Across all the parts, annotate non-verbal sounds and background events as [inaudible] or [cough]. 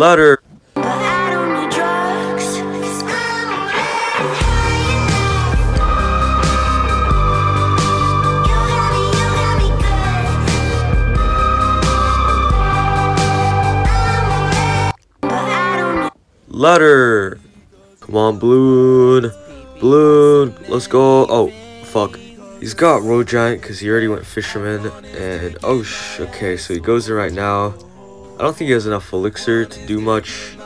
Letter. Letter. Come on, Balloon. Balloon. Let's go. Oh, fuck. He's got Royal Giant because he already went Fisherman. And, oh, sh okay, so he goes there right now. I don't think he has enough Elixir to do much.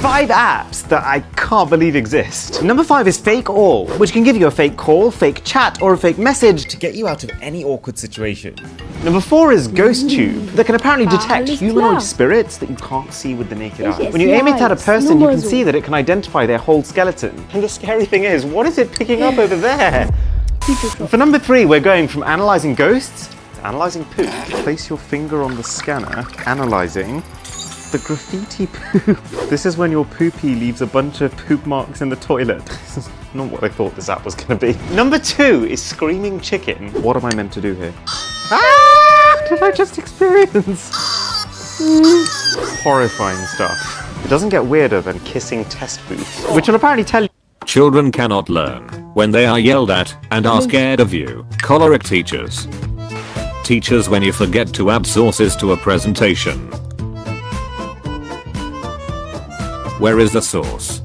Five apps that I can't believe exist. Number five is Fake All, which can give you a fake call, fake chat, or a fake message to get you out of any awkward situation. Number four is Ghost Tube, that can apparently detect humanoid spirits that you can't see with the naked eye. When you aim it at a person, you can see that it can identify their whole skeleton. [laughs] And the scary thing is, what is it picking up over there? For number three, we're going from analyzing ghosts to analyzing poop. Place your finger on the scanner, analyzing the graffiti poop. [laughs] This is when your poopy leaves a bunch of poop marks in the toilet. This [laughs] is not what I thought this app was going to be. Number two is Screaming Chicken. What am I meant to do here? [laughs] Ah! Did I just experience? Horrifying stuff. It doesn't get weirder than kissing test booths, which will apparently tell you Children cannot learn when they are yelled at and are scared of you. Choleric teachers. Teachers when you forget to add sources to a presentation. Where is the source?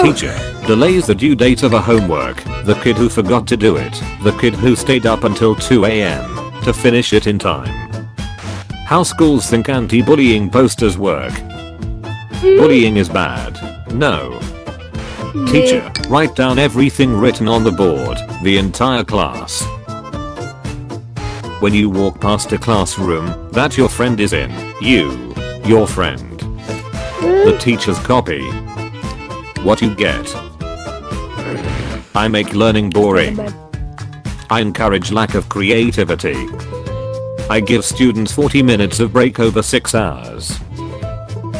Teacher. Delays the due date of a homework. The kid who forgot to do it. The kid who stayed up until 2 am to finish it in time. How schools think anti-bullying posters work. Bullying is bad. No. Teacher, write down everything written on the board, the entire class. When you walk past a classroom that your friend is in, you, your friend. The teacher's copy. What you get. I make learning boring. I encourage lack of creativity. I give students 40 minutes of break over 6 hours.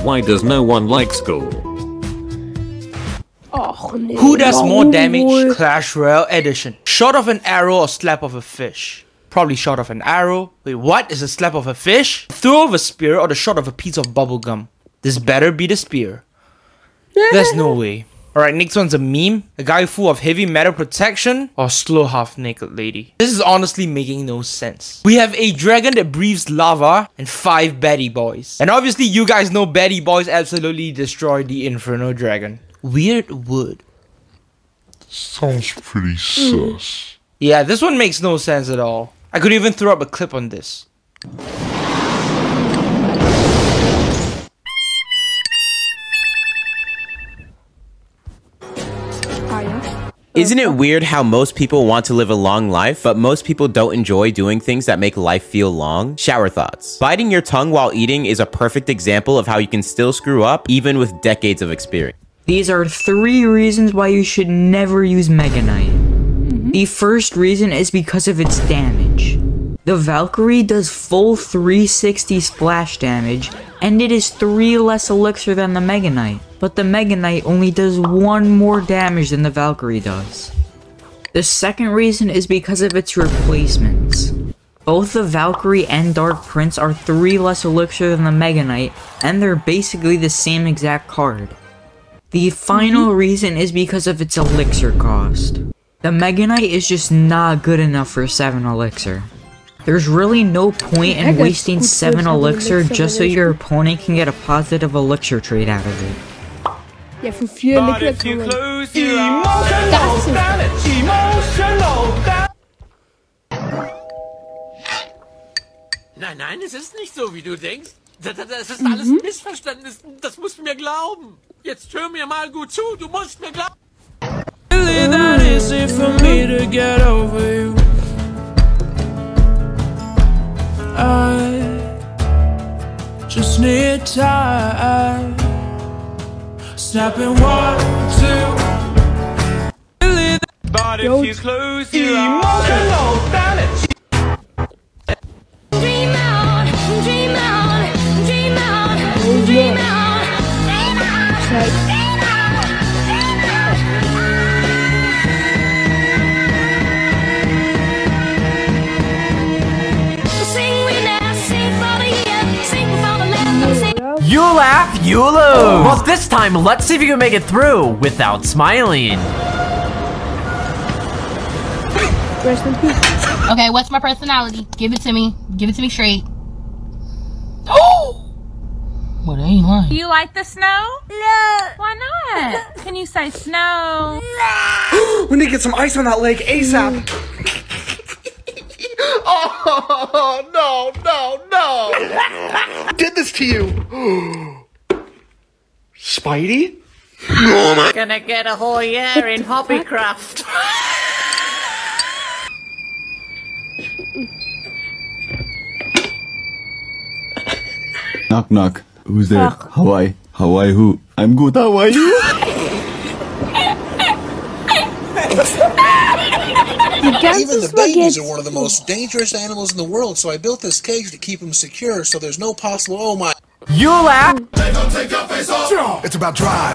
Why does no one like school? Oh, Who does more damage? Clash Royale Edition. Shot of an arrow or slap of a fish? Probably shot of an arrow. Wait, what is a slap of a fish? Throw of a spear or the shot of a piece of bubble gum? This better be the spear. There's no way. Alright, next one's a meme. A guy full of heavy metal protection or slow half naked lady. This is honestly making no sense. We have a dragon that breathes lava and five Betty boys. And obviously you guys know Betty boys absolutely destroyed the Inferno dragon. Weird wood. Sounds pretty sus. Yeah, this one makes no sense at all. I could even throw up a clip on this. Isn't it weird how most people want to live a long life, but most people don't enjoy doing things that make life feel long? Shower thoughts. Biting your tongue while eating is a perfect example of how you can still screw up even with decades of experience. These are three reasons why you should never use Mega Knight. The first reason is because of its damage. The Valkyrie does full 360 splash damage, and it is 3 less elixir than the Mega Knight, but the Mega Knight only does 1 more damage than the Valkyrie does. The second reason is because of its replacements. Both the Valkyrie and Dark Prince are 3 less elixir than the Mega Knight, and they're basically the same exact card. The final mm-hmm. reason is because of its elixir cost. The Mega Knight is just not good enough for 7 elixir. There's really no point in wasting 7 elixir just so your opponent can get a positive elixir trade out of it. Ja, für vier Liquid kann man. Das ist Nein, nein, es ist nicht so, wie du denkst. Das, das- das ist alles ein Missverständnis. Das musst du mir glauben. Jetzt hör mir mal gut zu. Du musst mir glauben. Really that easy for me to get over you. I just need time. Snapping one, two. But if you close your emotional you lose. Well, this time, let's see if you can make it through without smiling. Rest in peace. Okay, what's my personality? Give it to me. Give it to me straight. [gasps] Well, they ain't lying. Do you like the snow? No. Why not? Can you say snow? No. [gasps] we need to get some ice on that lake ASAP. [laughs] [laughs] oh, no, no, no. [laughs] Did this to you. [gasps] Spidey? Gonna get a whole year in Hobbycraft. Knock knock. Who's there? Hawaii. Hawaii who? I'm good. How are you? Even the babies are one of the most dangerous animals in the world, so I built this cage to keep them secure so there's no possible. Oh my. You laugh. It's about drive.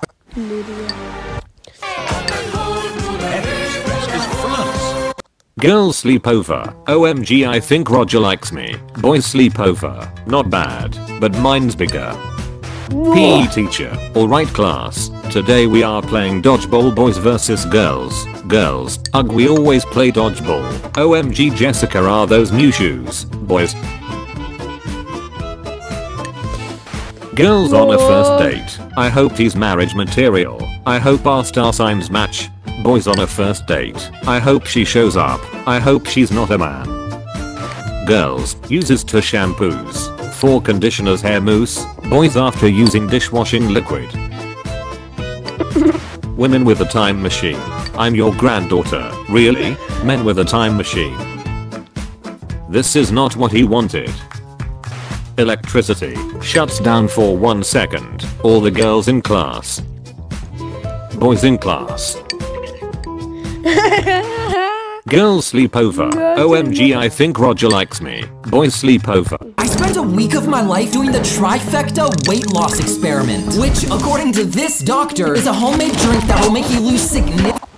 Girls sleep over. OMG, I think Roger likes me. Boys sleep over. Not bad, but mine's bigger. PE teacher. Alright class. Today we are playing dodgeball boys versus girls. Girls. Ugh we always play dodgeball. OMG Jessica are those new shoes. Boys. Girls on a first date. I hope he's marriage material. I hope our star signs match. Boys on a first date. I hope she shows up. I hope she's not a man. Girls uses two shampoos. Four conditioners hair mousse. Boys after using dishwashing liquid. [laughs] Women with a time machine. I'm your granddaughter. Really? Men with a time machine. This is not what he wanted. Electricity shuts down for one second. All the girls in class. Boys in class. [laughs] Girls sleep over. OMG I think Roger likes me. Boys sleep over. I spent a week of my life doing the trifecta weight loss experiment, which, according to this doctor, is a homemade drink that will make you lose significant.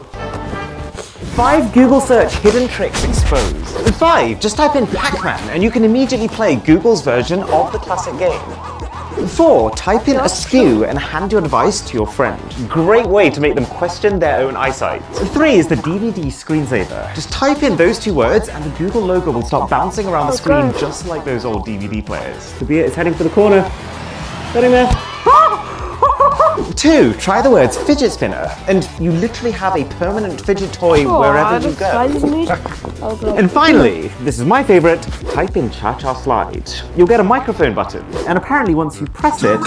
Five Google search hidden tricks exposed. Five, just type in Pac-Man and you can immediately play Google's version of the classic game. Four, type in askew and hand your advice to your friend. Great way to make them question their own eyesight. Three is the DVD screensaver. Just type in those two words and the Google logo will start bouncing around the oh, screen just like those old DVD players. The beer is heading for the corner. Getting there. Two, try the words fidget spinner, and you literally have a permanent fidget toy wherever you go. [laughs] And finally, this is my favorite, type in cha-cha slide. You'll get a microphone button, and apparently once you press it,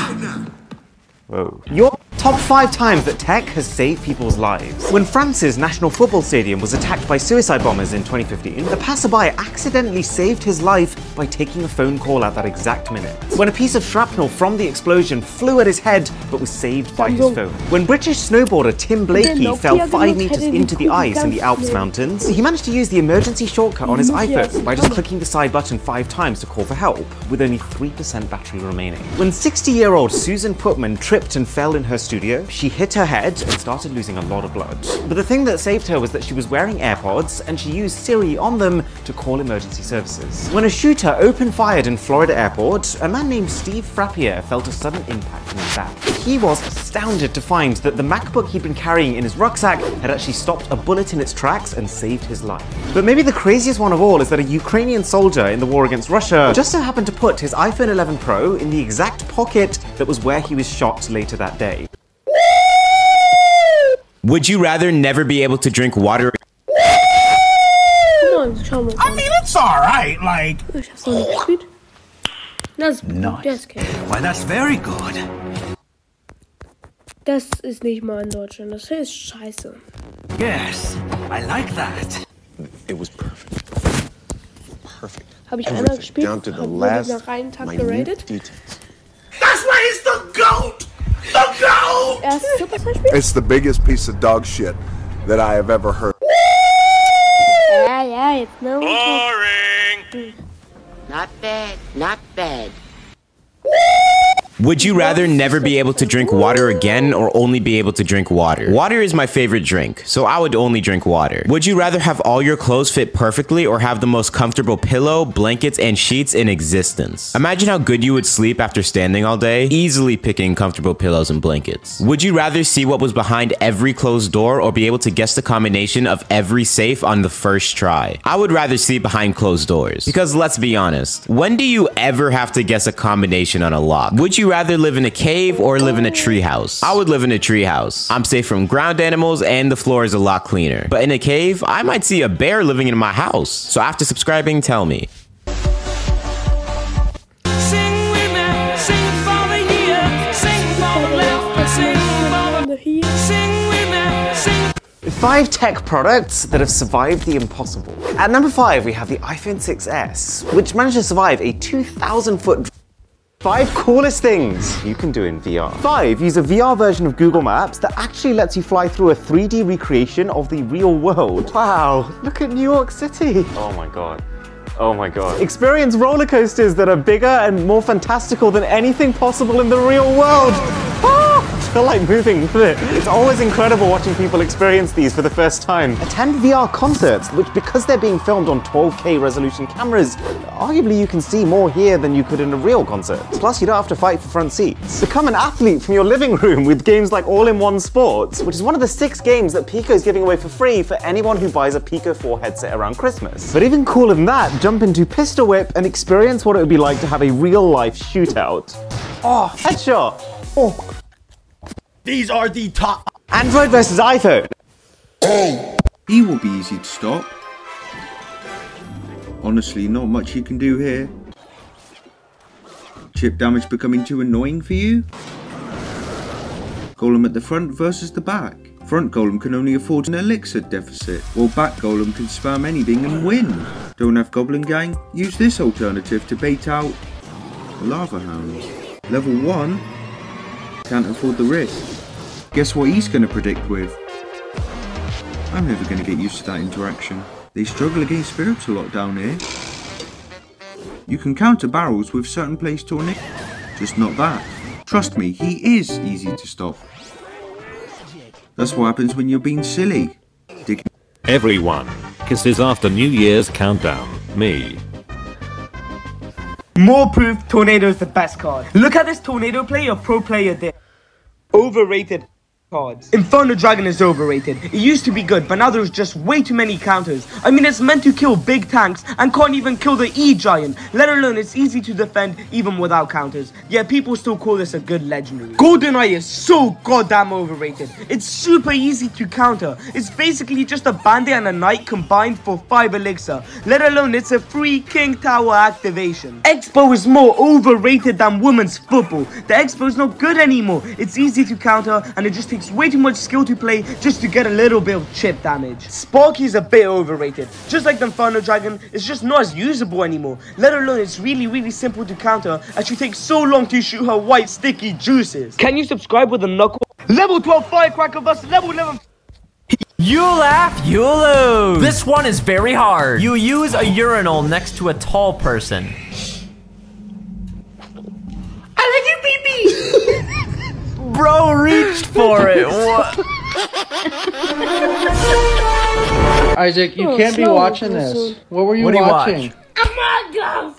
whoa, your top five times that tech has saved people's lives. When France's National Football Stadium was attacked by suicide bombers in 2015, the passerby accidentally saved his life by taking a phone call at that exact minute. When a piece of shrapnel from the explosion flew at his head but was saved by his phone. When British snowboarder Tim Blakey fell five meters into the ice in the Alps mountains, he managed to use the emergency shortcut on his iPhone by just clicking the side button five times to call for help, with only 3% battery remaining. When 60-year-old Susan Putman tripped and fell in her studio, she hit her head and started losing a lot of blood. But the thing that saved her was that she was wearing AirPods and she used Siri on them to call emergency services. When a shooter opened fired in Florida airport, a man named Steve Frappier felt a sudden impact in his back. He was astounded to find that the MacBook he'd been carrying in his rucksack had actually stopped a bullet in its tracks and saved his life. But maybe the craziest one of all is that a Ukrainian soldier in the war against Russia just so happened to put his iPhone 11 Pro in the exact pocket that was where he was shot later that day. Would you rather never be able to drink water? Come on, schau mal. I mean, it's alright, like. Ich hab's noch nicht. Das Nice. das kenn ich. Why, that's very good. Das ist nicht mal in Deutschland. Das hier ist scheiße. Yes, I like that. It was perfect. Perfect. Habe ich Everything, einmal gespielt, down to the hab- last nach einem Tag minute geratet. details. That's why he's the GOAT! The GOAT! Erstes Supercell-Spiel? It's the biggest piece of dog shit that I have ever heard. Ja, ja, jetzt ne? Boring! Not bad, not bad. Would you rather never be able to drink water again or only be able to drink water? Water is my favorite drink, so I would only drink water. Would you rather have all your clothes fit perfectly or have the most comfortable pillow, blankets, and sheets in existence? Imagine how good you would sleep after standing all day, easily picking comfortable pillows and blankets. Would you rather see what was behind every closed door or be able to guess the combination of every safe on the first try? I would rather see behind closed doors. Because let's be honest, when do you ever have to guess a combination on a lock? Would you rather live in a cave or live in a treehouse? I would live in a treehouse. I'm safe from ground animals and the floor is a lot cleaner. But in a cave, I might see a bear living in my house. So after subscribing, tell me. Five tech products that have survived the impossible. At number five, we have the iPhone 6s, which managed to survive a 2,000 foot Five coolest things you can do in VR. Five, use a VR version of Google Maps that actually lets you fly through a 3D recreation of the real world. Wow, look at New York City. Oh my God. Oh my God. Experience roller coasters that are bigger and more fantastical than anything possible in the real world. Ah! Feel like moving with it. It's always incredible watching people experience these for the first time. Attend VR concerts, which because they're being filmed on 12K resolution cameras, arguably you can see more here than you could in a real concert. Plus, you don't have to fight for front seats. Become an athlete from your living room with games like All-in-One Sports, which is one of the six games that Pico is giving away for free for anyone who buys a Pico 4 headset around Christmas. But even cooler than that, jump into Pistol Whip and experience what it would be like to have a real-life shootout. Oh, headshot! Oh. These are the top. Android versus iPhone. Oh. He will be easy to stop. Honestly, not much you can do here. Chip damage becoming too annoying for you? Golem at the front versus the back. Front golem can only afford an elixir deficit, while back golem can spam anything and win. Don't have goblin gang? Use this alternative to bait out the lava hounds. Level 1 can't afford the risk. Guess what he's going to predict with? I'm never going to get used to that interaction. They struggle against spirits a lot down here. You can counter barrels with certain place tornado, just not that. Trust me, he is easy to stop. That's what happens when you're being silly. Dig Everyone. Kisses after New Year's countdown. Me. More proof Tornado is the best card. Look at this Tornado play a pro player did. Overrated cards. Inferno Dragon is overrated. It used to be good, but now there's just way too many counters. I mean, it's meant to kill big tanks and can't even kill the E-Giant, let alone it's easy to defend even without counters. Yet people still call this a good legendary. Golden Knight is so goddamn overrated. It's super easy to counter. It's basically just a bandit and a knight combined for 5 elixir, let alone it's a free King Tower activation. X-Bow is more overrated than women's football. The X-Bow is not good anymore. It's easy to counter and it just takes way too much skill to play just to get a little bit of chip damage. Sparky is a bit overrated. Just like the Inferno Dragon, it's just not as usable anymore. Let alone it's really really simple to counter as she takes so long to shoot her white sticky juices. Can you subscribe with a knuckle? Level 12 Firecracker vs level 11 You laugh, you lose. This one is very hard. You use a urinal next to a tall person. I like your pee Bro reached for it. [laughs] What? Isaac, you Oh, can't be watching episode. this. What were you What do you watching? Among Us.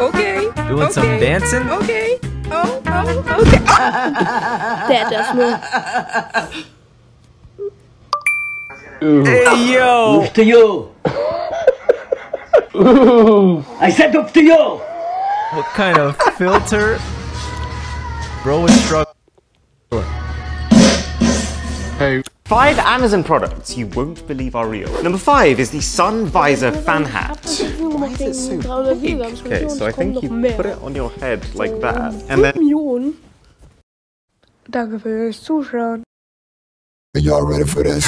Okay. Doing some dancing? Okay. Oh, oh, okay. [laughs] That does not. Hey yo. Off to you. [laughs] I said up to you. What kind of filter? Bro is struggling. Hey. Five Amazon products you won't believe are real. Number five is the Sun Visor Fan Hat. Why is it so big? Okay, so I think you put it on your head like that, and then Danke fürs Zuschauen. Are y'all ready for this?